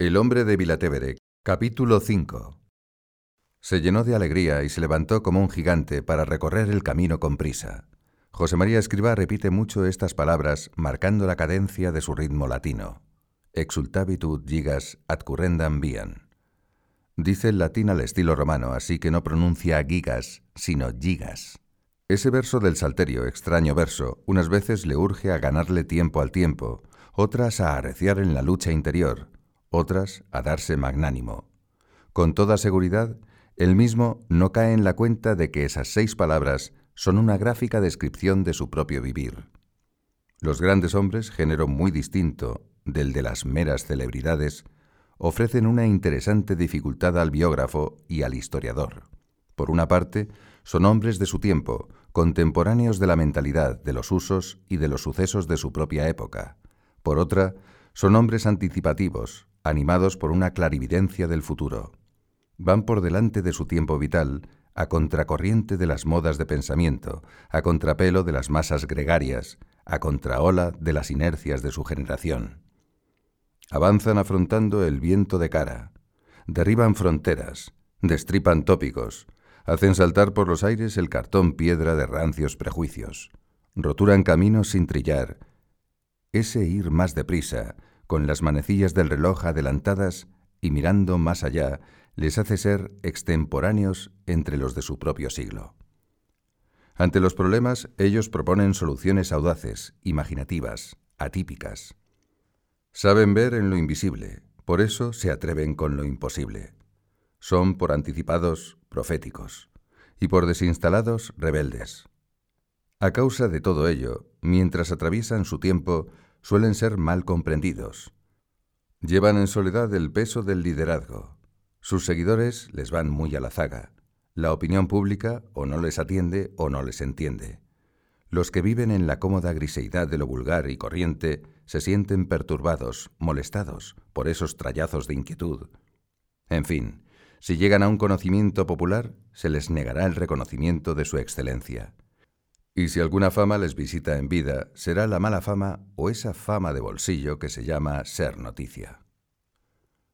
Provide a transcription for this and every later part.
El hombre de Vilatevere, capítulo 5. Se llenó de alegría y se levantó como un gigante para recorrer el camino con prisa. José María Escribá repite mucho estas palabras, marcando la cadencia de su ritmo latino. Exultabitud gigas ad currendam viam. Dice el latín al estilo romano, así que no pronuncia gigas, sino gigas. Ese verso del Salterio, extraño verso, unas veces le urge a ganarle tiempo al tiempo, otras a arreciar en la lucha interior, otras a darse magnánimo. Con toda seguridad, él mismo no cae en la cuenta de que esas seis palabras son una gráfica descripción de su propio vivir. Los grandes hombres, género muy distinto del de las meras celebridades, ofrecen una interesante dificultad al biógrafo y al historiador. Por una parte, son hombres de su tiempo, contemporáneos de la mentalidad, de los usos y de los sucesos de su propia época. Por otra, son hombres anticipativos, animados por una clarividencia del futuro. Van por delante de su tiempo vital, a contracorriente de las modas de pensamiento, a contrapelo de las masas gregarias, a contraola de las inercias de su generación. Avanzan afrontando el viento de cara, derriban fronteras, destripan tópicos, hacen saltar por los aires el cartón piedra de rancios prejuicios, roturan caminos sin trillar. Ese ir más deprisa, con las manecillas del reloj adelantadas y mirando más allá, les hace ser extemporáneos entre los de su propio siglo. Ante los problemas, ellos proponen soluciones audaces, imaginativas, atípicas. Saben ver en lo invisible, por eso se atreven con lo imposible. Son por anticipados proféticos y por desinstalados rebeldes. A causa de todo ello, mientras atraviesan su tiempo, suelen ser mal comprendidos. Llevan en soledad el peso del liderazgo. Sus seguidores les van muy a la zaga. La opinión pública o no les atiende o no les entiende. Los que viven en la cómoda griseidad de lo vulgar y corriente se sienten perturbados, molestados por esos trallazos de inquietud. En fin, si llegan a un conocimiento popular, se les negará el reconocimiento de su excelencia. Y si alguna fama les visita en vida, será la mala fama o esa fama de bolsillo que se llama ser noticia.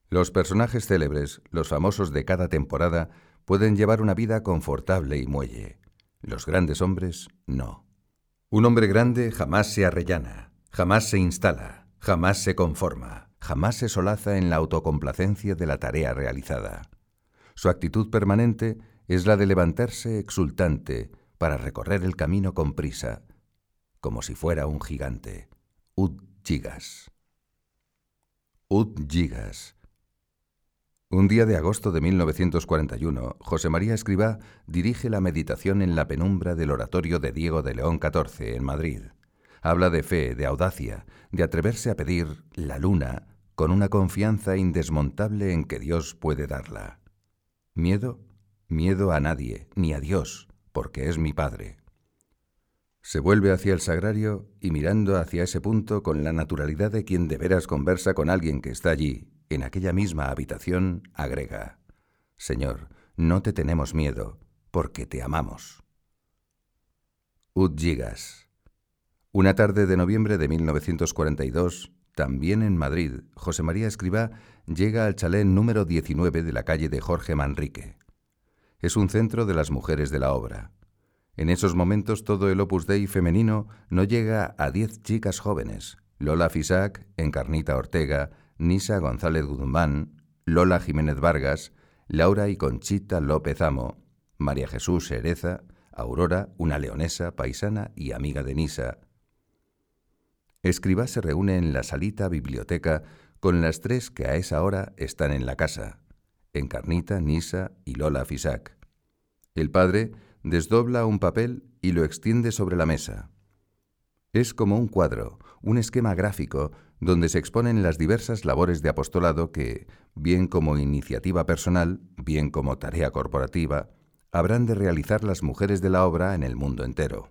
Los personajes célebres, los famosos de cada temporada, pueden llevar una vida confortable y muelle. Los grandes hombres, no. Un hombre grande jamás se arrellana, jamás se instala, jamás se conforma, jamás se solaza en la autocomplacencia de la tarea realizada. Su actitud permanente es la de levantarse exultante, para recorrer el camino con prisa, como si fuera un gigante. Ud Gigas. Ud Gigas. Un día de agosto de 1941, José María Escribá dirige la meditación en la penumbra del oratorio de Diego de León XIV en Madrid. Habla de fe, de audacia, de atreverse a pedir la luna con una confianza indesmontable en que Dios puede darla. ¿Miedo? Miedo a nadie, ni a Dios, porque es mi Padre. Se vuelve hacia el sagrario y mirando hacia ese punto con la naturalidad de quien de veras conversa con alguien que está allí, en aquella misma habitación, agrega, Señor, no te tenemos miedo, porque te amamos. Udgigas. Una tarde de noviembre de 1942, también en Madrid, José María Escribá llega al chalet número 19 de la calle de Jorge Manrique es un centro de las mujeres de la obra. En esos momentos todo el Opus Dei femenino no llega a diez chicas jóvenes. Lola Fisac, Encarnita Ortega, Nisa González Guzmán, Lola Jiménez Vargas, Laura y Conchita López Amo, María Jesús Ereza, Aurora, una leonesa, paisana y amiga de Nisa. Escribá se reúne en la salita biblioteca con las tres que a esa hora están en la casa, Encarnita, Nisa y Lola Fisac. El padre desdobla un papel y lo extiende sobre la mesa. Es como un cuadro, un esquema gráfico donde se exponen las diversas labores de apostolado que, bien como iniciativa personal, bien como tarea corporativa, habrán de realizar las mujeres de la obra en el mundo entero.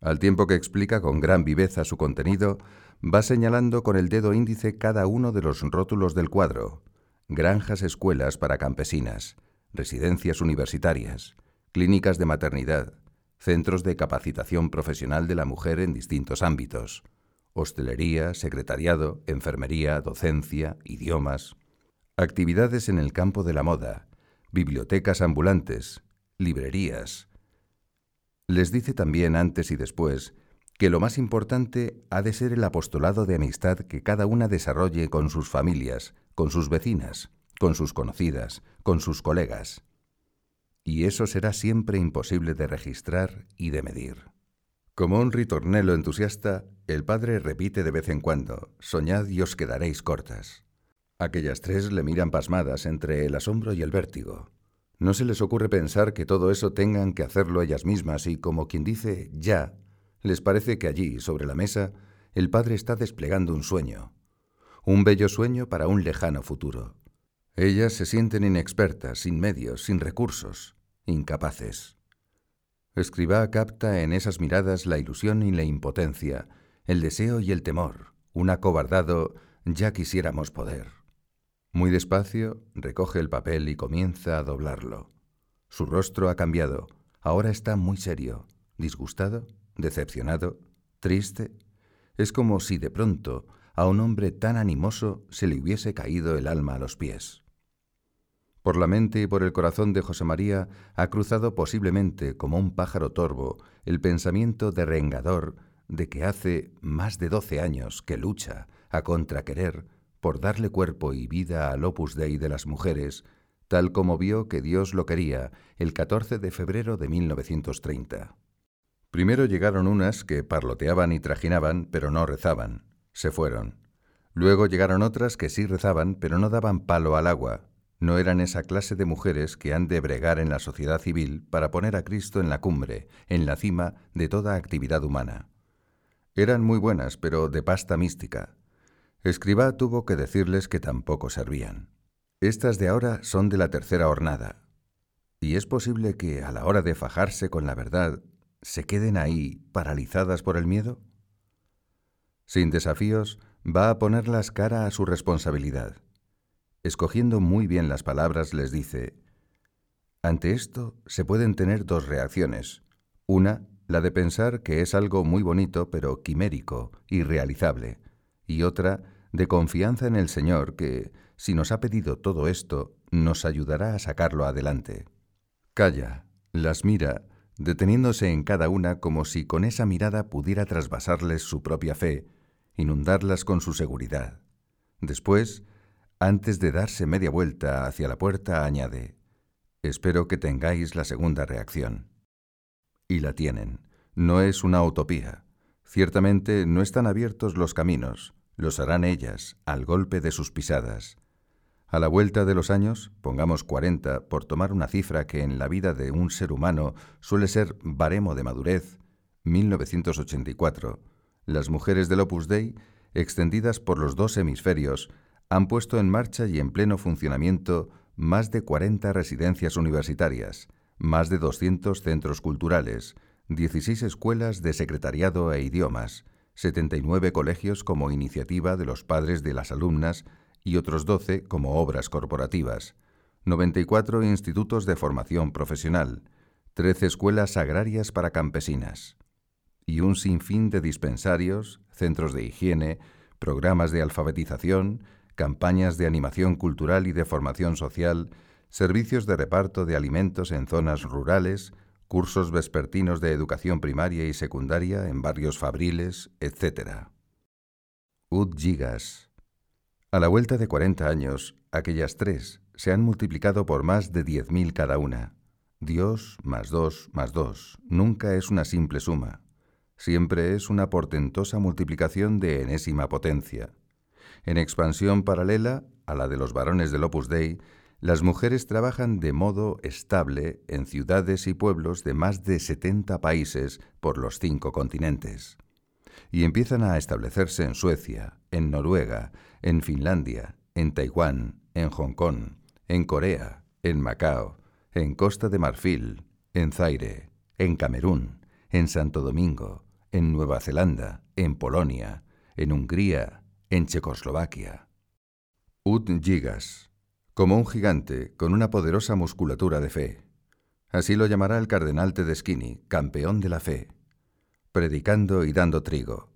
Al tiempo que explica con gran viveza su contenido, va señalando con el dedo índice cada uno de los rótulos del cuadro, granjas escuelas para campesinas, residencias universitarias, clínicas de maternidad, centros de capacitación profesional de la mujer en distintos ámbitos, hostelería, secretariado, enfermería, docencia, idiomas, actividades en el campo de la moda, bibliotecas ambulantes, librerías. Les dice también antes y después que lo más importante ha de ser el apostolado de amistad que cada una desarrolle con sus familias, con sus vecinas, con sus conocidas, con sus colegas. Y eso será siempre imposible de registrar y de medir. Como un ritornelo entusiasta, el padre repite de vez en cuando, Soñad y os quedaréis cortas. Aquellas tres le miran pasmadas entre el asombro y el vértigo. No se les ocurre pensar que todo eso tengan que hacerlo ellas mismas y, como quien dice ya, les parece que allí, sobre la mesa, el padre está desplegando un sueño, un bello sueño para un lejano futuro. Ellas se sienten inexpertas, sin medios, sin recursos, incapaces. Escribá capta en esas miradas la ilusión y la impotencia, el deseo y el temor, un acobardado ya quisiéramos poder. Muy despacio recoge el papel y comienza a doblarlo. Su rostro ha cambiado, ahora está muy serio, disgustado decepcionado, triste. Es como si de pronto a un hombre tan animoso se le hubiese caído el alma a los pies. Por la mente y por el corazón de José María ha cruzado posiblemente como un pájaro torvo el pensamiento derrengador de que hace más de doce años que lucha a contraquerer por darle cuerpo y vida al opus dei de las mujeres, tal como vio que Dios lo quería el 14 de febrero de 1930. Primero llegaron unas que parloteaban y trajinaban, pero no rezaban. Se fueron. Luego llegaron otras que sí rezaban, pero no daban palo al agua. No eran esa clase de mujeres que han de bregar en la sociedad civil para poner a Cristo en la cumbre, en la cima de toda actividad humana. Eran muy buenas, pero de pasta mística. Escribá tuvo que decirles que tampoco servían. Estas de ahora son de la tercera hornada. Y es posible que, a la hora de fajarse con la verdad, se queden ahí paralizadas por el miedo? Sin desafíos, va a ponerlas cara a su responsabilidad. Escogiendo muy bien las palabras, les dice, ante esto se pueden tener dos reacciones. Una, la de pensar que es algo muy bonito pero quimérico, irrealizable, y otra, de confianza en el Señor que, si nos ha pedido todo esto, nos ayudará a sacarlo adelante. Calla, las mira deteniéndose en cada una como si con esa mirada pudiera trasvasarles su propia fe, inundarlas con su seguridad. Después, antes de darse media vuelta hacia la puerta, añade, Espero que tengáis la segunda reacción. Y la tienen. No es una utopía. Ciertamente no están abiertos los caminos, los harán ellas, al golpe de sus pisadas. A la vuelta de los años, pongamos 40 por tomar una cifra que en la vida de un ser humano suele ser baremo de madurez, 1984, las mujeres del Opus Dei, extendidas por los dos hemisferios, han puesto en marcha y en pleno funcionamiento más de 40 residencias universitarias, más de 200 centros culturales, 16 escuelas de secretariado e idiomas, 79 colegios como iniciativa de los padres de las alumnas y otros 12 como obras corporativas, 94 institutos de formación profesional, 13 escuelas agrarias para campesinas y un sinfín de dispensarios, centros de higiene, programas de alfabetización, campañas de animación cultural y de formación social, servicios de reparto de alimentos en zonas rurales, cursos vespertinos de educación primaria y secundaria en barrios fabriles, etc. UD Gigas a la vuelta de 40 años, aquellas tres se han multiplicado por más de 10.000 cada una. Dios más dos más dos nunca es una simple suma. Siempre es una portentosa multiplicación de enésima potencia. En expansión paralela a la de los varones del Opus Dei, las mujeres trabajan de modo estable en ciudades y pueblos de más de 70 países por los cinco continentes. Y empiezan a establecerse en Suecia, en Noruega, en Finlandia, en Taiwán, en Hong Kong, en Corea, en Macao, en Costa de Marfil, en Zaire, en Camerún, en Santo Domingo, en Nueva Zelanda, en Polonia, en Hungría, en Checoslovaquia. Ud Gigas, como un gigante con una poderosa musculatura de fe. Así lo llamará el cardenal Tedeschini, campeón de la fe, predicando y dando trigo,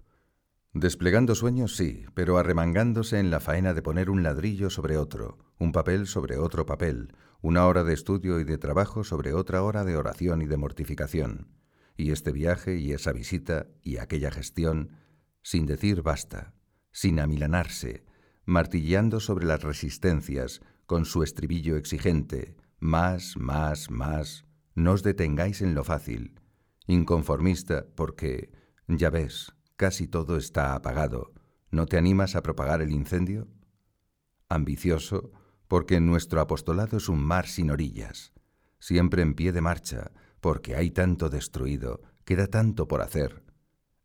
Desplegando sueños, sí, pero arremangándose en la faena de poner un ladrillo sobre otro, un papel sobre otro papel, una hora de estudio y de trabajo sobre otra hora de oración y de mortificación, y este viaje y esa visita y aquella gestión, sin decir basta, sin amilanarse, martilleando sobre las resistencias, con su estribillo exigente, más, más, más, no os detengáis en lo fácil, inconformista porque, ya ves, casi todo está apagado, ¿no te animas a propagar el incendio? Ambicioso, porque nuestro apostolado es un mar sin orillas, siempre en pie de marcha, porque hay tanto destruido, queda tanto por hacer,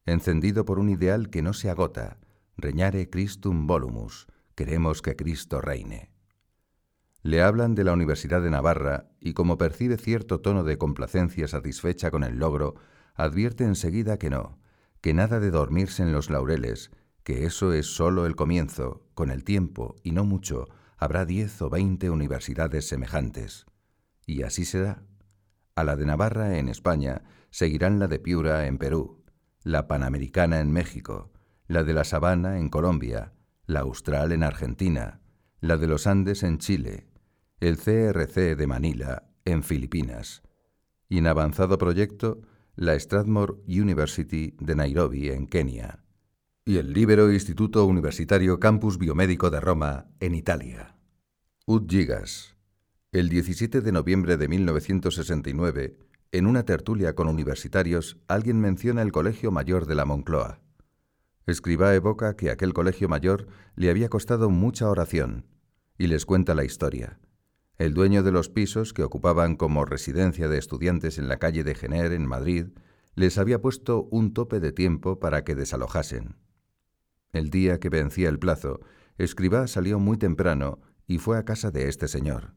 encendido por un ideal que no se agota, reñare Christum volumus, queremos que Cristo reine. Le hablan de la Universidad de Navarra y como percibe cierto tono de complacencia satisfecha con el logro, advierte enseguida que no, que nada de dormirse en los laureles, que eso es sólo el comienzo, con el tiempo, y no mucho, habrá diez o veinte universidades semejantes. Y así será. A la de Navarra en España seguirán la de Piura en Perú, la Panamericana en México, la de la Sabana en Colombia, la Austral en Argentina, la de los Andes en Chile, el CRC de Manila en Filipinas, y en avanzado proyecto la Strathmore University de Nairobi, en Kenia, y el Libero Instituto Universitario Campus Biomédico de Roma, en Italia. Gigas, el 17 de noviembre de 1969, en una tertulia con universitarios, alguien menciona el Colegio Mayor de la Moncloa. Escriba evoca que aquel colegio mayor le había costado mucha oración, y les cuenta la historia. El dueño de los pisos que ocupaban como residencia de estudiantes en la calle de Gener, en Madrid, les había puesto un tope de tiempo para que desalojasen. El día que vencía el plazo, Escribá salió muy temprano y fue a casa de este señor.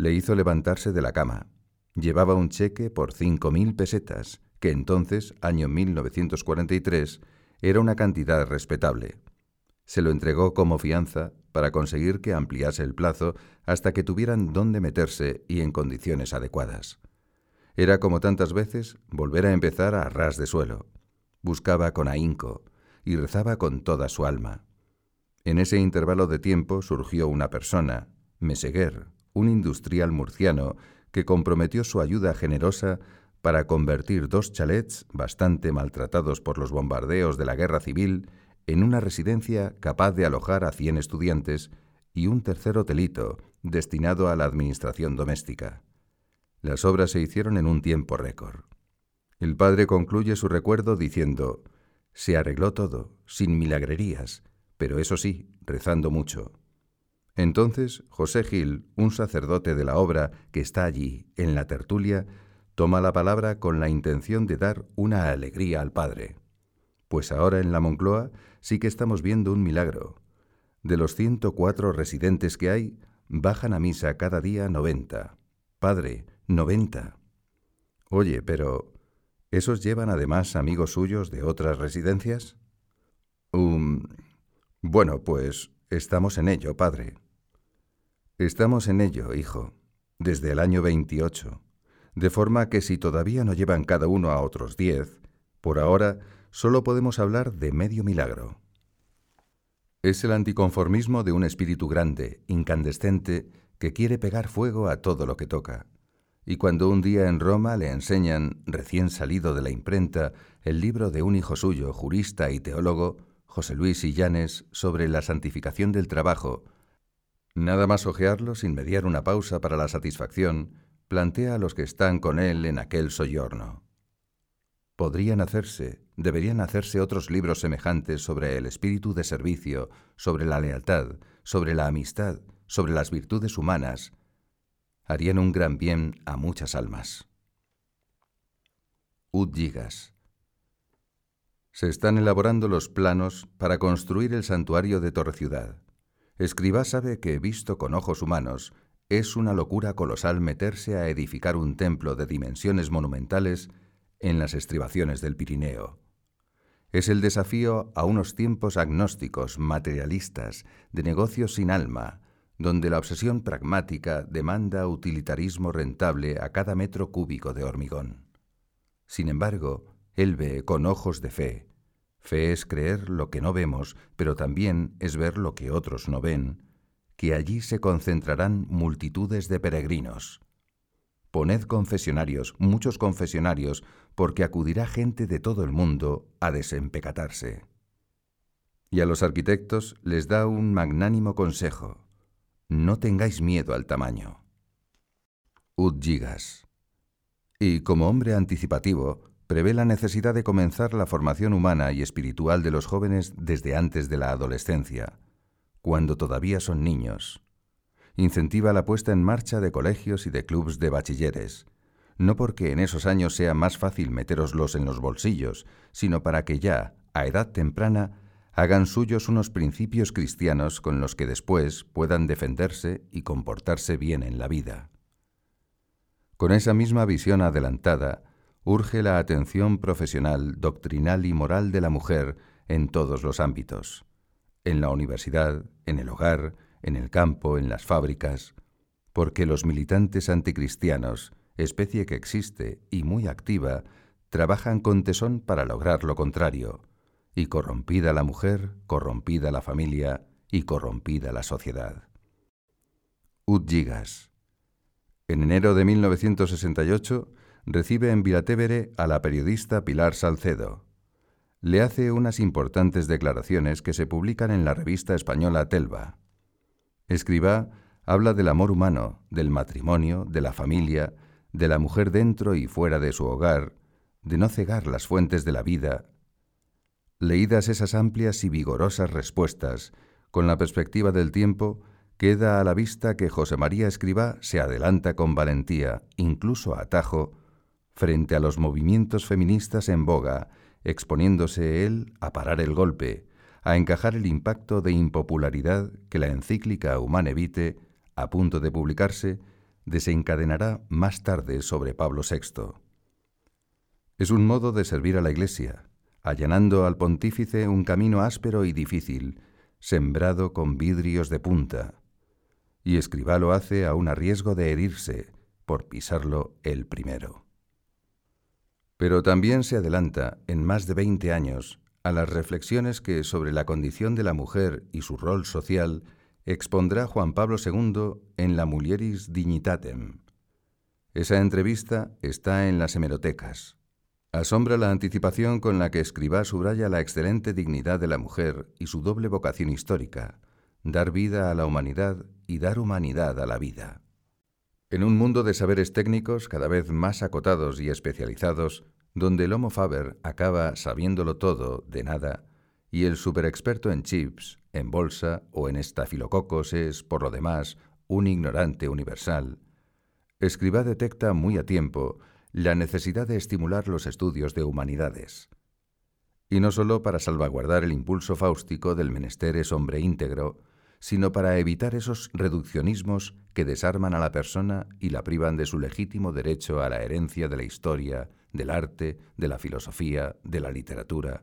Le hizo levantarse de la cama. Llevaba un cheque por cinco mil pesetas, que entonces, año 1943, era una cantidad respetable. Se lo entregó como fianza para conseguir que ampliase el plazo hasta que tuvieran dónde meterse y en condiciones adecuadas. Era como tantas veces volver a empezar a ras de suelo. Buscaba con ahínco y rezaba con toda su alma. En ese intervalo de tiempo surgió una persona, Meseguer, un industrial murciano, que comprometió su ayuda generosa para convertir dos chalets bastante maltratados por los bombardeos de la guerra civil en una residencia capaz de alojar a cien estudiantes y un tercer hotelito destinado a la administración doméstica. Las obras se hicieron en un tiempo récord. El padre concluye su recuerdo diciendo, se arregló todo, sin milagrerías, pero eso sí, rezando mucho. Entonces José Gil, un sacerdote de la obra que está allí, en la tertulia, toma la palabra con la intención de dar una alegría al padre. Pues ahora en la Moncloa sí que estamos viendo un milagro. De los 104 residentes que hay, bajan a misa cada día 90. Padre, 90. Oye, pero ¿esos llevan además amigos suyos de otras residencias? Um, bueno, pues estamos en ello, padre. Estamos en ello, hijo, desde el año 28, de forma que si todavía no llevan cada uno a otros diez, por ahora solo podemos hablar de medio milagro. Es el anticonformismo de un espíritu grande, incandescente, que quiere pegar fuego a todo lo que toca. Y cuando un día en Roma le enseñan, recién salido de la imprenta, el libro de un hijo suyo, jurista y teólogo, José Luis Illanes, sobre la santificación del trabajo, nada más ojearlo sin mediar una pausa para la satisfacción, plantea a los que están con él en aquel soyorno. Podrían hacerse, deberían hacerse otros libros semejantes sobre el espíritu de servicio, sobre la lealtad, sobre la amistad, sobre las virtudes humanas. Harían un gran bien a muchas almas. Ud Se están elaborando los planos para construir el santuario de Torre Ciudad. Escribá sabe que, visto con ojos humanos, es una locura colosal meterse a edificar un templo de dimensiones monumentales en las estribaciones del Pirineo. Es el desafío a unos tiempos agnósticos, materialistas, de negocios sin alma, donde la obsesión pragmática demanda utilitarismo rentable a cada metro cúbico de hormigón. Sin embargo, él ve con ojos de fe, Fe es creer lo que no vemos, pero también es ver lo que otros no ven, que allí se concentrarán multitudes de peregrinos. Poned confesionarios, muchos confesionarios, porque acudirá gente de todo el mundo a desempecatarse. Y a los arquitectos les da un magnánimo consejo. No tengáis miedo al tamaño. Udgigas. Y como hombre anticipativo, prevé la necesidad de comenzar la formación humana y espiritual de los jóvenes desde antes de la adolescencia, cuando todavía son niños. Incentiva la puesta en marcha de colegios y de clubs de bachilleres, no porque en esos años sea más fácil meteroslos en los bolsillos, sino para que ya, a edad temprana, hagan suyos unos principios cristianos con los que después puedan defenderse y comportarse bien en la vida. Con esa misma visión adelantada, urge la atención profesional, doctrinal y moral de la mujer en todos los ámbitos, en la universidad, en el hogar, en el campo, en las fábricas, porque los militantes anticristianos, especie que existe y muy activa, trabajan con tesón para lograr lo contrario, y corrompida la mujer, corrompida la familia y corrompida la sociedad. Udgigas. En enero de 1968, recibe en Vilatevere a la periodista Pilar Salcedo. Le hace unas importantes declaraciones que se publican en la revista española Telva. Escriba habla del amor humano, del matrimonio, de la familia, de la mujer dentro y fuera de su hogar, de no cegar las fuentes de la vida. Leídas esas amplias y vigorosas respuestas, con la perspectiva del tiempo, queda a la vista que José María Escribá se adelanta con valentía, incluso a atajo, frente a los movimientos feministas en boga, exponiéndose él a parar el golpe, a encajar el impacto de impopularidad que la encíclica Humane Vitae, a punto de publicarse, desencadenará más tarde sobre Pablo VI. Es un modo de servir a la Iglesia, allanando al pontífice un camino áspero y difícil, sembrado con vidrios de punta, y Escribá lo hace a un riesgo de herirse por pisarlo el primero. Pero también se adelanta, en más de 20 años, a las reflexiones que sobre la condición de la mujer y su rol social expondrá Juan Pablo II en la Mulieris Dignitatem. Esa entrevista está en las hemerotecas. Asombra la anticipación con la que Escribá subraya la excelente dignidad de la mujer y su doble vocación histórica, dar vida a la humanidad y dar humanidad a la vida. En un mundo de saberes técnicos cada vez más acotados y especializados, donde el Homo Faber acaba sabiéndolo todo de nada, y el superexperto en chips, en bolsa o en estafilococos es, por lo demás, un ignorante universal, Escribá detecta muy a tiempo la necesidad de estimular los estudios de humanidades. Y no sólo para salvaguardar el impulso fáustico del menester es hombre íntegro, sino para evitar esos reduccionismos que desarman a la persona y la privan de su legítimo derecho a la herencia de la historia, del arte, de la filosofía, de la literatura.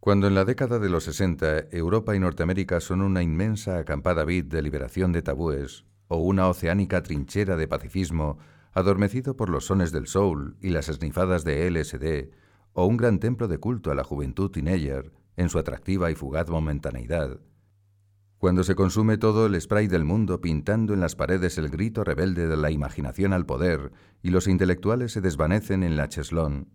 Cuando en la década de los 60 Europa y Norteamérica son una inmensa acampada vid de liberación de tabúes o una oceánica trinchera de pacifismo adormecido por los sones del soul y las esnifadas de LSD, o un gran templo de culto a la juventud teenager en su atractiva y fugaz momentaneidad, cuando se consume todo el spray del mundo pintando en las paredes el grito rebelde de la imaginación al poder y los intelectuales se desvanecen en la cheslón,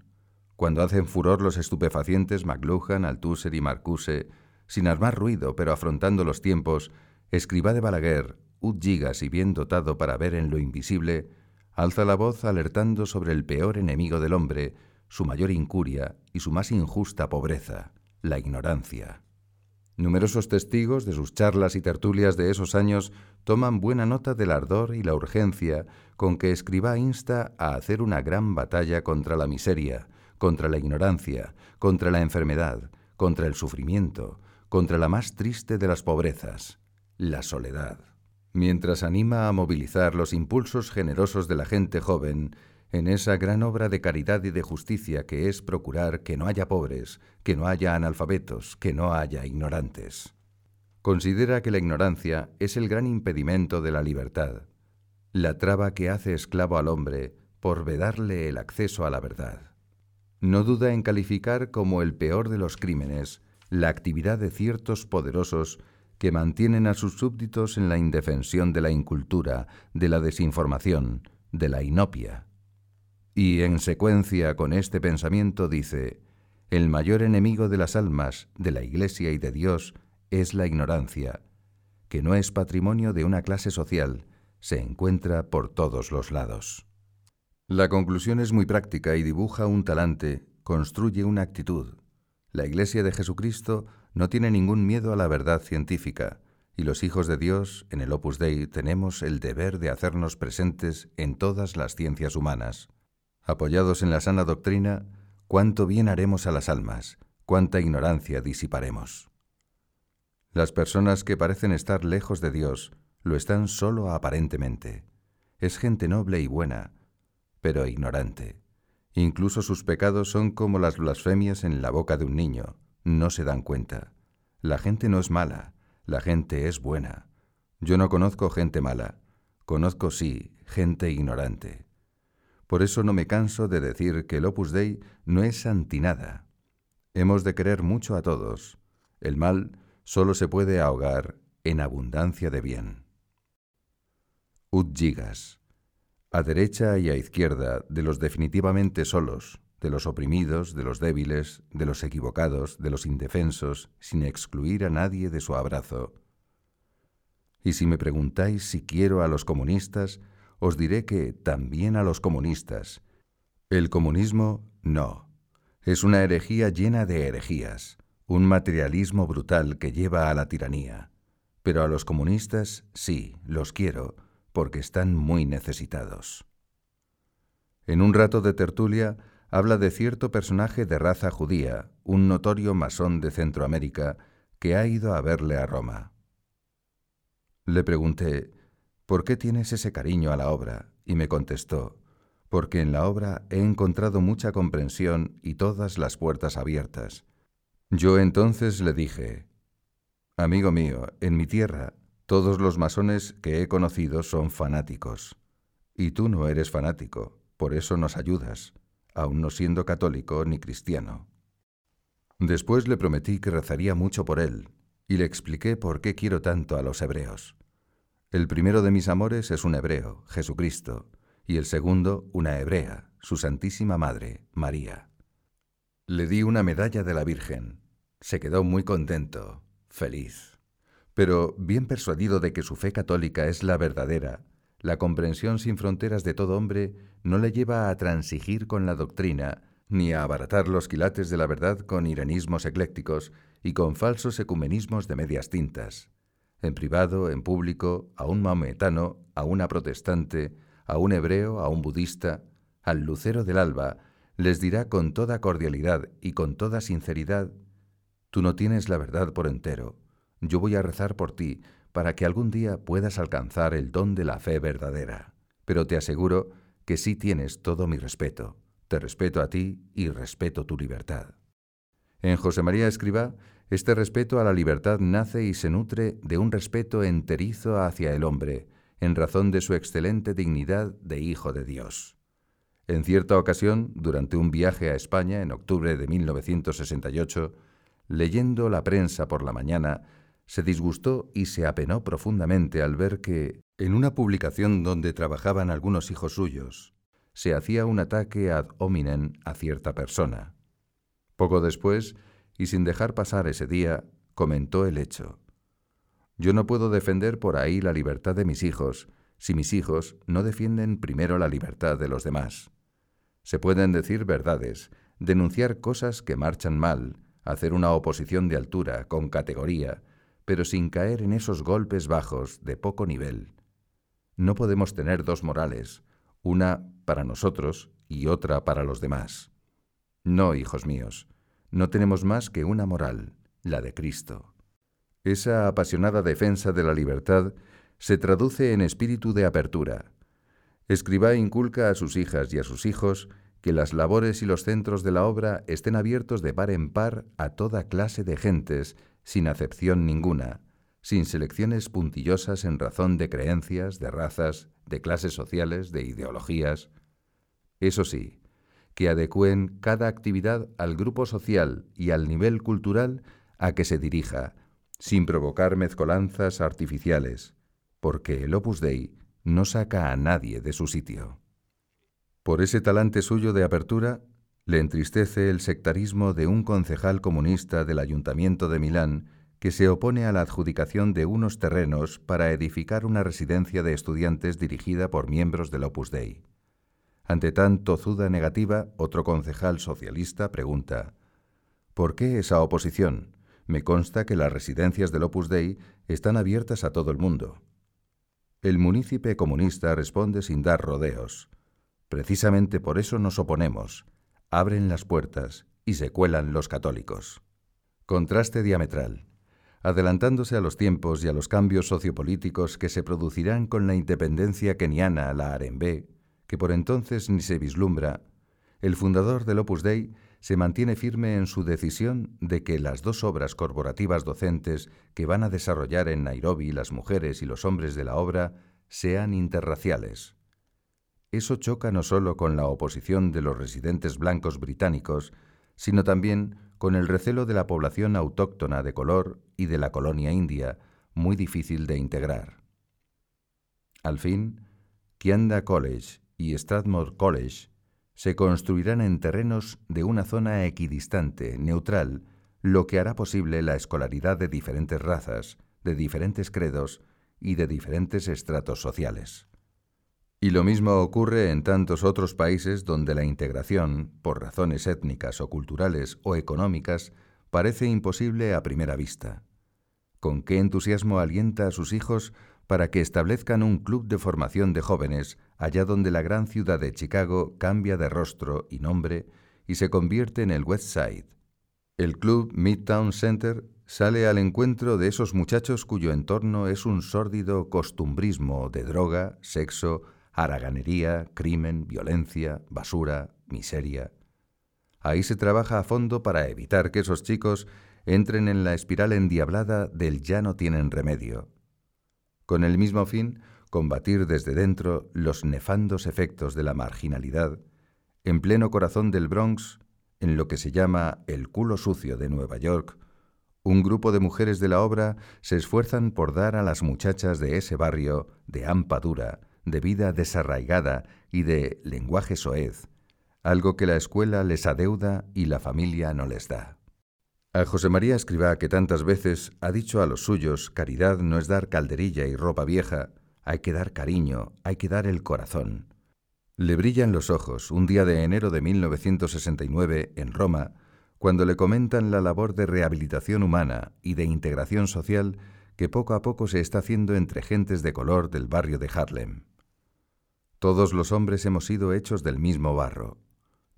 cuando hacen furor los estupefacientes McLuhan, Althusser y Marcuse, sin armar ruido pero afrontando los tiempos, escriba de Balaguer, Ud Gigas y bien dotado para ver en lo invisible, alza la voz alertando sobre el peor enemigo del hombre, su mayor incuria y su más injusta pobreza, la ignorancia. Numerosos testigos de sus charlas y tertulias de esos años toman buena nota del ardor y la urgencia con que Escribá insta a hacer una gran batalla contra la miseria, contra la ignorancia, contra la enfermedad, contra el sufrimiento, contra la más triste de las pobrezas, la soledad. Mientras anima a movilizar los impulsos generosos de la gente joven en esa gran obra de caridad y de justicia que es procurar que no haya pobres, que no haya analfabetos, que no haya ignorantes. Considera que la ignorancia es el gran impedimento de la libertad, la traba que hace esclavo al hombre por vedarle el acceso a la verdad. no duda en calificar como el peor de los crímenes la actividad de ciertos poderosos que mantienen a sus súbditos en la indefensión de la incultura, de la desinformación, de la inopia. Y en secuencia con este pensamiento dice, el mayor enemigo de las almas, de la Iglesia y de Dios, es la ignorancia, que no es patrimonio de una clase social, se encuentra por todos los lados. La conclusión es muy práctica y dibuja un talante, construye una actitud. La Iglesia de Jesucristo no tiene ningún miedo a la verdad científica, y los hijos de Dios, en el Opus Dei, tenemos el deber de hacernos presentes en todas las ciencias humanas. Apoyados en la sana doctrina, cuánto bien haremos a las almas, cuánta ignorancia disiparemos. Las personas que parecen estar lejos de Dios lo están solo aparentemente. Es gente noble y buena, pero ignorante. Incluso sus pecados son como las blasfemias en la boca de un niño. No se dan cuenta. La gente no es mala, la gente es buena. Yo no conozco gente mala, conozco sí gente ignorante. Por eso no me canso de decir que el Opus Dei no es antinada. Hemos de querer mucho a todos. El mal solo se puede ahogar en abundancia de bien. Ut gigas a derecha y a izquierda de los definitivamente solos, de los oprimidos, de los débiles, de los equivocados, de los indefensos, sin excluir a nadie de su abrazo. Y si me preguntáis si quiero a los comunistas, os diré que también a los comunistas. El comunismo no. Es una herejía llena de herejías, un materialismo brutal que lleva a la tiranía. Pero a los comunistas sí, los quiero, porque están muy necesitados. En un rato de tertulia habla de cierto personaje de raza judía, un notorio masón de Centroamérica, que ha ido a verle a Roma. Le pregunté, ¿por qué tienes ese cariño a la obra? Y me contestó, porque en la obra he encontrado mucha comprensión y todas las puertas abiertas. Yo entonces le dije, Amigo mío, en mi tierra todos los masones que he conocido son fanáticos. Y tú no eres fanático, por eso nos ayudas, aun no siendo católico ni cristiano. Después le prometí que rezaría mucho por él, y le expliqué por qué quiero tanto a los hebreos. El primero de mis amores es un hebreo, Jesucristo, y el segundo una hebrea, su Santísima Madre, María. Le di una medalla de la Virgen. Se quedó muy contento, feliz. Pero, bien persuadido de que su fe católica es la verdadera, la comprensión sin fronteras de todo hombre no le lleva a transigir con la doctrina, ni a abaratar los quilates de la verdad con iranismos eclécticos y con falsos ecumenismos de medias tintas. En privado, en público, a un maometano, a una protestante, a un hebreo, a un budista, al lucero del alba, les dirá con toda cordialidad y con toda sinceridad, tú no tienes la verdad por entero, yo voy a rezar por ti para que algún día puedas alcanzar el don de la fe verdadera. Pero te aseguro que sí tienes todo mi respeto. Te respeto a ti y respeto tu libertad. En José María Escribá, este respeto a la libertad nace y se nutre de un respeto enterizo hacia el hombre, en razón de su excelente dignidad de hijo de Dios. En cierta ocasión, durante un viaje a España en octubre de 1968, leyendo la prensa por la mañana, se disgustó y se apenó profundamente al ver que, en una publicación donde trabajaban algunos hijos suyos, se hacía un ataque ad hominem a cierta persona. Poco después, y sin dejar pasar ese día, comentó el hecho. Yo no puedo defender por ahí la libertad de mis hijos si mis hijos no defienden primero la libertad de los demás. Se pueden decir verdades, denunciar cosas que marchan mal, hacer una oposición de altura, con categoría, pero sin caer en esos golpes bajos de poco nivel. No podemos tener dos morales, una para nosotros y otra para los demás. No, hijos míos, no tenemos más que una moral, la de Cristo. Esa apasionada defensa de la libertad se traduce en espíritu de apertura. Escribá inculca a sus hijas y a sus hijos que las labores y los centros de la obra estén abiertos de par en par a toda clase de gentes sin acepción ninguna, sin selecciones puntillosas en razón de creencias, de razas, de clases sociales, de ideologías. Eso sí, que adecúen cada actividad al grupo social y al nivel cultural a que se dirija, sin provocar mezcolanzas artificiales, porque el Opus Dei no saca a nadie de su sitio. Por ese talante suyo de apertura, le entristece el sectarismo de un concejal comunista del Ayuntamiento de Milán que se opone a la adjudicación de unos terrenos para edificar una residencia de estudiantes dirigida por miembros del Opus Dei. Ante tan tozuda negativa, otro concejal socialista pregunta, ¿Por qué esa oposición? Me consta que las residencias del Opus Dei están abiertas a todo el mundo. El munícipe comunista responde sin dar rodeos. Precisamente por eso nos oponemos. Abren las puertas y se cuelan los católicos. Contraste diametral. Adelantándose a los tiempos y a los cambios sociopolíticos que se producirán con la independencia keniana, la Arembe, que por entonces ni se vislumbra, el fundador del Opus Dei se mantiene firme en su decisión de que las dos obras corporativas docentes que van a desarrollar en Nairobi las mujeres y los hombres de la obra sean interraciales. Eso choca no solo con la oposición de los residentes blancos británicos, sino también con el recelo de la población autóctona de color y de la colonia india, muy difícil de integrar. Al fin, Kianda College y Strathmore College se construirán en terrenos de una zona equidistante, neutral, lo que hará posible la escolaridad de diferentes razas, de diferentes credos y de diferentes estratos sociales. Y lo mismo ocurre en tantos otros países donde la integración, por razones étnicas o culturales o económicas, parece imposible a primera vista. Con qué entusiasmo alienta a sus hijos para que establezcan un club de formación de jóvenes allá donde la gran ciudad de Chicago cambia de rostro y nombre y se convierte en el West Side. El club Midtown Center sale al encuentro de esos muchachos cuyo entorno es un sórdido costumbrismo de droga, sexo, haraganería, crimen, violencia, basura, miseria. Ahí se trabaja a fondo para evitar que esos chicos entren en la espiral endiablada del ya no tienen remedio con el mismo fin combatir desde dentro los nefandos efectos de la marginalidad, en pleno corazón del Bronx, en lo que se llama el culo sucio de Nueva York, un grupo de mujeres de la obra se esfuerzan por dar a las muchachas de ese barrio de hampa dura, de vida desarraigada y de lenguaje soez, algo que la escuela les adeuda y la familia no les da. A José María Escribá, que tantas veces ha dicho a los suyos, caridad no es dar calderilla y ropa vieja, hay que dar cariño, hay que dar el corazón. Le brillan los ojos un día de enero de 1969 en Roma, cuando le comentan la labor de rehabilitación humana y de integración social que poco a poco se está haciendo entre gentes de color del barrio de Harlem. Todos los hombres hemos sido hechos del mismo barro,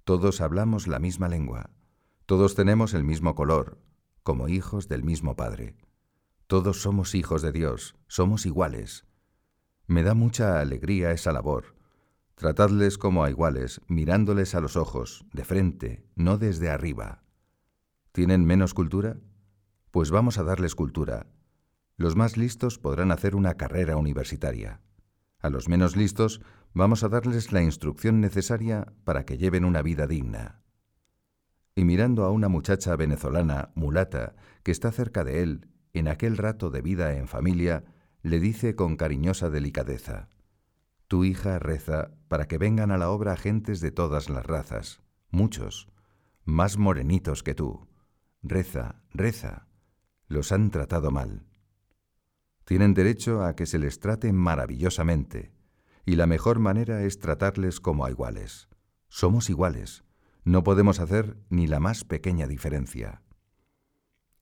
todos hablamos la misma lengua. Todos tenemos el mismo color, como hijos del mismo Padre. Todos somos hijos de Dios, somos iguales. Me da mucha alegría esa labor. Tratadles como a iguales, mirándoles a los ojos, de frente, no desde arriba. ¿Tienen menos cultura? Pues vamos a darles cultura. Los más listos podrán hacer una carrera universitaria. A los menos listos vamos a darles la instrucción necesaria para que lleven una vida digna y mirando a una muchacha venezolana, mulata, que está cerca de él, en aquel rato de vida en familia, le dice con cariñosa delicadeza, Tu hija reza para que vengan a la obra gentes de todas las razas, muchos, más morenitos que tú. Reza, reza. Los han tratado mal. Tienen derecho a que se les trate maravillosamente, y la mejor manera es tratarles como a iguales. Somos iguales, no podemos hacer ni la más pequeña diferencia.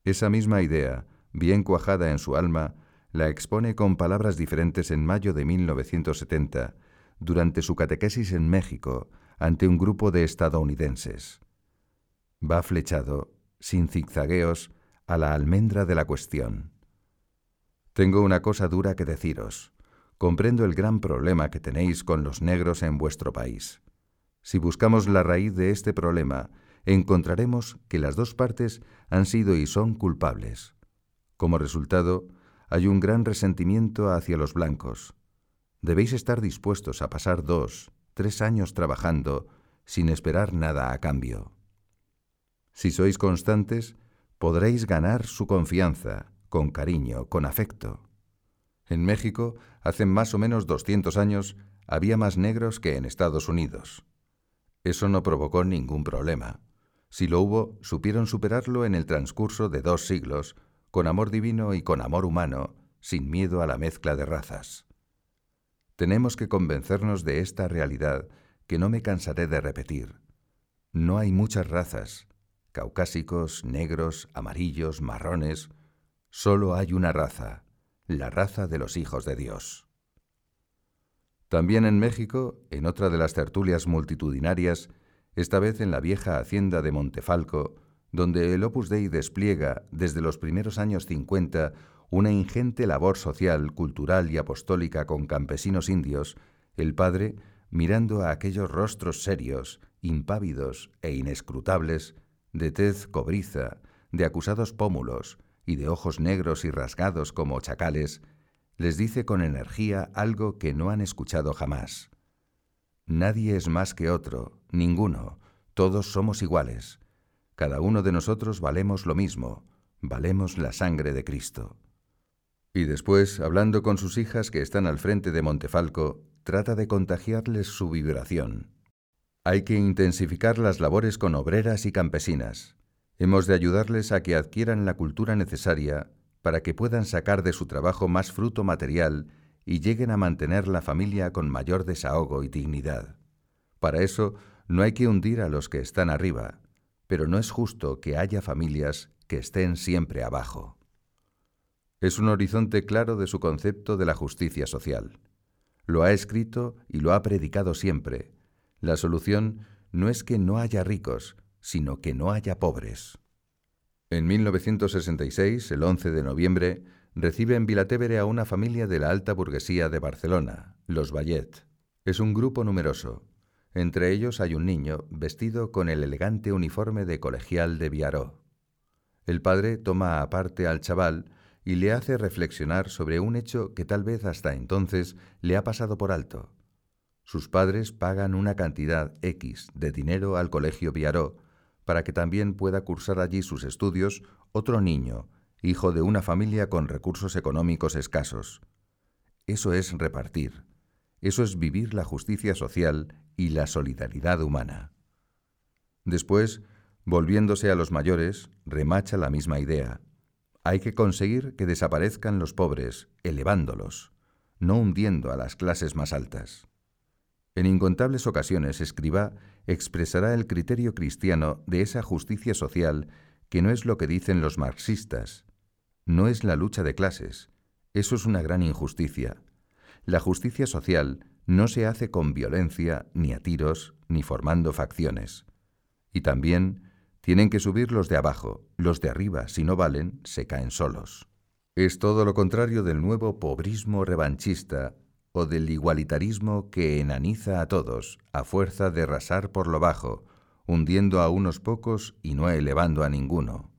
Esa misma idea, bien cuajada en su alma, la expone con palabras diferentes en mayo de 1970, durante su catequesis en México, ante un grupo de estadounidenses. Va flechado, sin zigzagueos, a la almendra de la cuestión. Tengo una cosa dura que deciros. Comprendo el gran problema que tenéis con los negros en vuestro país. Si buscamos la raíz de este problema, encontraremos que las dos partes han sido y son culpables. Como resultado, hay un gran resentimiento hacia los blancos. Debéis estar dispuestos a pasar dos, tres años trabajando, sin esperar nada a cambio. Si sois constantes, podréis ganar su confianza, con cariño, con afecto. En México, hace más o menos 200 años, había más negros que en Estados Unidos. Eso no provocó ningún problema. Si lo hubo, supieron superarlo en el transcurso de dos siglos, con amor divino y con amor humano, sin miedo a la mezcla de razas. Tenemos que convencernos de esta realidad que no me cansaré de repetir. No hay muchas razas, caucásicos, negros, amarillos, marrones. Solo hay una raza, la raza de los hijos de Dios. También en México, en otra de las tertulias multitudinarias, esta vez en la vieja hacienda de Montefalco, donde el Opus Dei despliega desde los primeros años 50 una ingente labor social, cultural y apostólica con campesinos indios, el padre, mirando a aquellos rostros serios, impávidos e inescrutables, de tez cobriza, de acusados pómulos y de ojos negros y rasgados como chacales, les dice con energía algo que no han escuchado jamás. Nadie es más que otro, ninguno, todos somos iguales. Cada uno de nosotros valemos lo mismo, valemos la sangre de Cristo. Y después, hablando con sus hijas que están al frente de Montefalco, trata de contagiarles su vibración. Hay que intensificar las labores con obreras y campesinas. Hemos de ayudarles a que adquieran la cultura necesaria para que puedan sacar de su trabajo más fruto material y lleguen a mantener la familia con mayor desahogo y dignidad. Para eso no hay que hundir a los que están arriba, pero no es justo que haya familias que estén siempre abajo. Es un horizonte claro de su concepto de la justicia social. Lo ha escrito y lo ha predicado siempre. La solución no es que no haya ricos, sino que no haya pobres. En 1966, el 11 de noviembre, recibe en Vilatevere a una familia de la alta burguesía de Barcelona, los Vallet. Es un grupo numeroso. Entre ellos hay un niño vestido con el elegante uniforme de colegial de Viaró. El padre toma aparte al chaval y le hace reflexionar sobre un hecho que tal vez hasta entonces le ha pasado por alto. Sus padres pagan una cantidad X de dinero al colegio Viaró para que también pueda cursar allí sus estudios otro niño, hijo de una familia con recursos económicos escasos. Eso es repartir, eso es vivir la justicia social y la solidaridad humana. Después, volviéndose a los mayores, remacha la misma idea. Hay que conseguir que desaparezcan los pobres, elevándolos, no hundiendo a las clases más altas. En incontables ocasiones Escribá expresará el criterio cristiano de esa justicia social que no es lo que dicen los marxistas. No es la lucha de clases. Eso es una gran injusticia. La justicia social no se hace con violencia, ni a tiros, ni formando facciones. Y también tienen que subir los de abajo, los de arriba, si no valen, se caen solos. Es todo lo contrario del nuevo pobrismo revanchista o del igualitarismo que enaniza a todos a fuerza de rasar por lo bajo, hundiendo a unos pocos y no elevando a ninguno.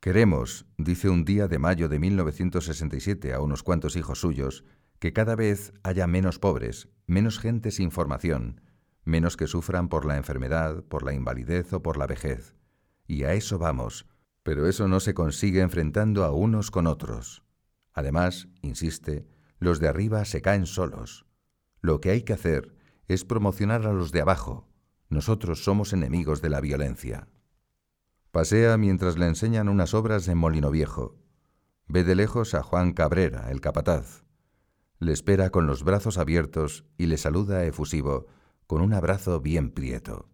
Queremos, dice un día de mayo de 1967 a unos cuantos hijos suyos, que cada vez haya menos pobres, menos gente sin formación, menos que sufran por la enfermedad, por la invalidez o por la vejez. Y a eso vamos, pero eso no se consigue enfrentando a unos con otros. Además, insiste, los de arriba se caen solos. Lo que hay que hacer es promocionar a los de abajo. Nosotros somos enemigos de la violencia. Pasea mientras le enseñan unas obras en Molino Viejo. Ve de lejos a Juan Cabrera, el capataz. Le espera con los brazos abiertos y le saluda efusivo, con un abrazo bien prieto.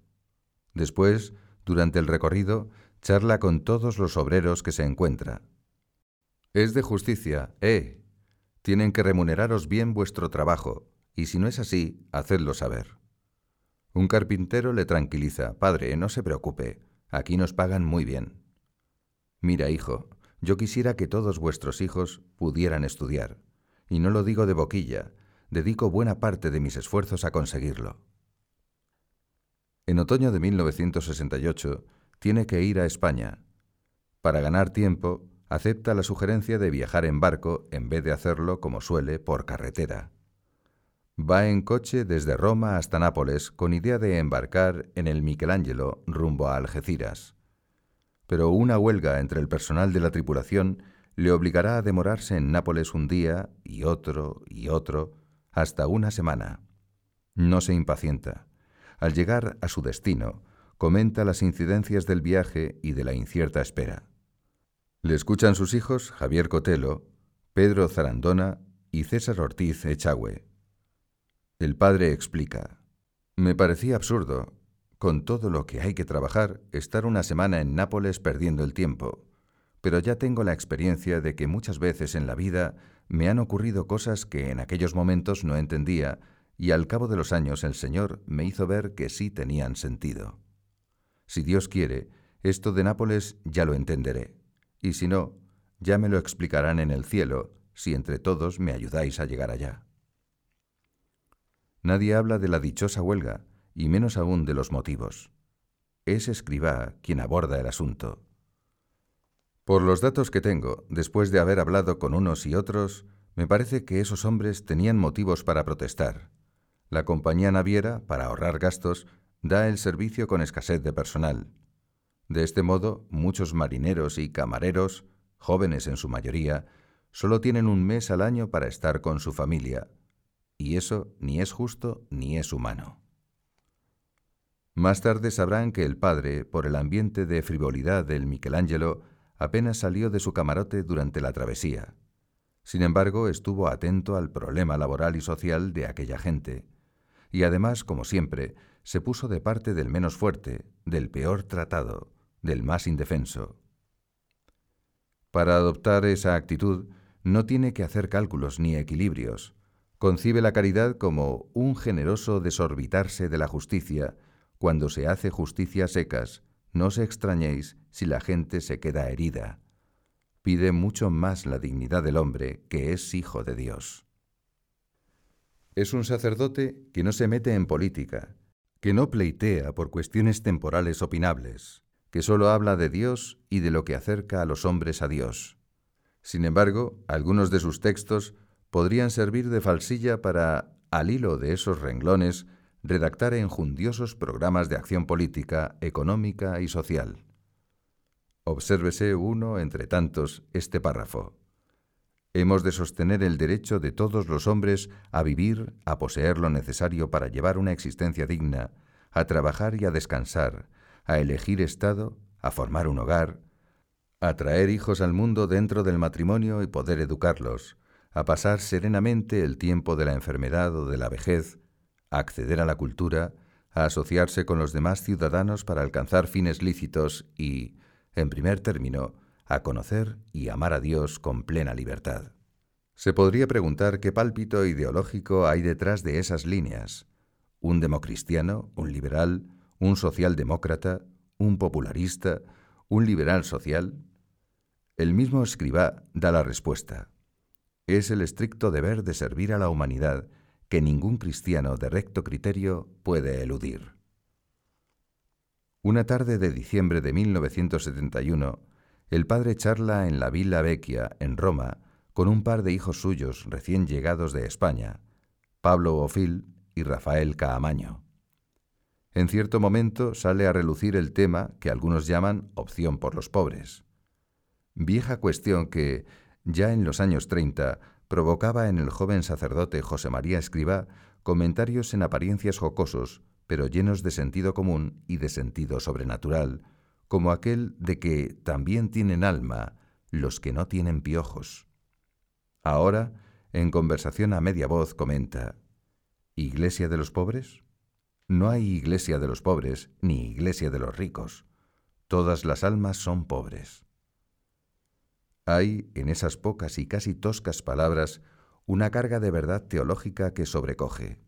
Después, durante el recorrido, charla con todos los obreros que se encuentra. Es de justicia, eh, tienen que remuneraros bien vuestro trabajo, y si no es así, hacedlo saber. Un carpintero le tranquiliza, Padre, no se preocupe, aquí nos pagan muy bien. Mira, hijo, yo quisiera que todos vuestros hijos pudieran estudiar, y no lo digo de boquilla, dedico buena parte de mis esfuerzos a conseguirlo. En otoño de 1968 tiene que ir a España. Para ganar tiempo, acepta la sugerencia de viajar en barco en vez de hacerlo, como suele, por carretera. Va en coche desde Roma hasta Nápoles con idea de embarcar en el Michelangelo rumbo a Algeciras. Pero una huelga entre el personal de la tripulación le obligará a demorarse en Nápoles un día y otro y otro hasta una semana. No se impacienta. Al llegar a su destino, comenta las incidencias del viaje y de la incierta espera. Le escuchan sus hijos Javier Cotelo, Pedro Zarandona y César Ortiz Echagüe. El padre explica, me parecía absurdo, con todo lo que hay que trabajar, estar una semana en Nápoles perdiendo el tiempo, pero ya tengo la experiencia de que muchas veces en la vida me han ocurrido cosas que en aquellos momentos no entendía y al cabo de los años el Señor me hizo ver que sí tenían sentido. Si Dios quiere, esto de Nápoles ya lo entenderé, y si no, ya me lo explicarán en el cielo, si entre todos me ayudáis a llegar allá. Nadie habla de la dichosa huelga, y menos aún de los motivos. Es escribá quien aborda el asunto. Por los datos que tengo, después de haber hablado con unos y otros, me parece que esos hombres tenían motivos para protestar. La compañía naviera, para ahorrar gastos, da el servicio con escasez de personal. De este modo, muchos marineros y camareros, jóvenes en su mayoría, solo tienen un mes al año para estar con su familia, y eso ni es justo ni es humano. Más tarde sabrán que el padre, por el ambiente de frivolidad del Michelangelo, apenas salió de su camarote durante la travesía. Sin embargo, estuvo atento al problema laboral y social de aquella gente, y además, como siempre, se puso de parte del menos fuerte, del peor tratado, del más indefenso. Para adoptar esa actitud no tiene que hacer cálculos ni equilibrios, Concibe la caridad como un generoso desorbitarse de la justicia. Cuando se hace justicia secas, no os extrañéis si la gente se queda herida. Pide mucho más la dignidad del hombre, que es hijo de Dios. Es un sacerdote que no se mete en política, que no pleitea por cuestiones temporales opinables, que solo habla de Dios y de lo que acerca a los hombres a Dios. Sin embargo, algunos de sus textos podrían servir de falsilla para, al hilo de esos renglones, redactar enjundiosos programas de acción política, económica y social. Obsérvese uno, entre tantos, este párrafo. Hemos de sostener el derecho de todos los hombres a vivir, a poseer lo necesario para llevar una existencia digna, a trabajar y a descansar, a elegir estado, a formar un hogar, a traer hijos al mundo dentro del matrimonio y poder educarlos, a pasar serenamente el tiempo de la enfermedad o de la vejez, a acceder a la cultura, a asociarse con los demás ciudadanos para alcanzar fines lícitos y, en primer término, a conocer y amar a Dios con plena libertad. Se podría preguntar qué pálpito ideológico hay detrás de esas líneas. ¿Un democristiano? ¿Un liberal? ¿Un socialdemócrata? ¿Un popularista? ¿Un liberal social? El mismo escriba da la respuesta es el estricto deber de servir a la humanidad que ningún cristiano de recto criterio puede eludir. Una tarde de diciembre de 1971, el padre charla en la Villa Vecchia, en Roma, con un par de hijos suyos recién llegados de España, Pablo Ofil y Rafael Caamaño. En cierto momento sale a relucir el tema que algunos llaman opción por los pobres. Vieja cuestión que, ya en los años 30, provocaba en el joven sacerdote José María Escribá comentarios en apariencias jocosos, pero llenos de sentido común y de sentido sobrenatural, como aquel de que también tienen alma los que no tienen piojos. Ahora, en conversación a media voz, comenta, ¿Iglesia de los pobres? No hay iglesia de los pobres ni iglesia de los ricos. Todas las almas son pobres. Hay en esas pocas y casi toscas palabras una carga de verdad teológica que sobrecoge.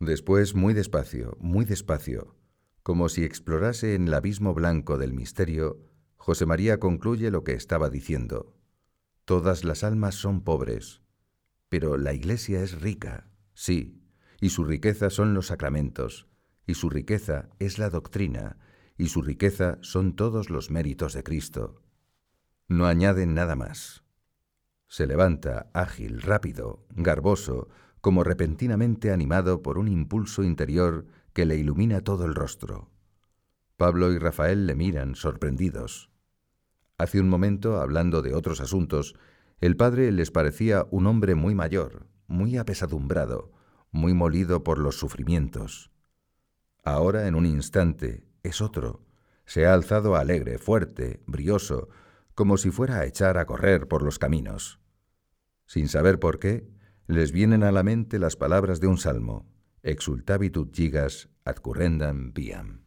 Después, muy despacio, muy despacio, como si explorase en el abismo blanco del misterio, José María concluye lo que estaba diciendo. Todas las almas son pobres, pero la Iglesia es rica, sí, y su riqueza son los sacramentos, y su riqueza es la doctrina, y su riqueza son todos los méritos de Cristo. No añaden nada más. Se levanta, ágil, rápido, garboso, como repentinamente animado por un impulso interior que le ilumina todo el rostro. Pablo y Rafael le miran, sorprendidos. Hace un momento, hablando de otros asuntos, el padre les parecía un hombre muy mayor, muy apesadumbrado, muy molido por los sufrimientos. Ahora, en un instante, es otro. Se ha alzado alegre, fuerte, brioso, como si fuera a echar a correr por los caminos. Sin saber por qué, les vienen a la mente las palabras de un salmo, exultabitur gigas ad currendam viam.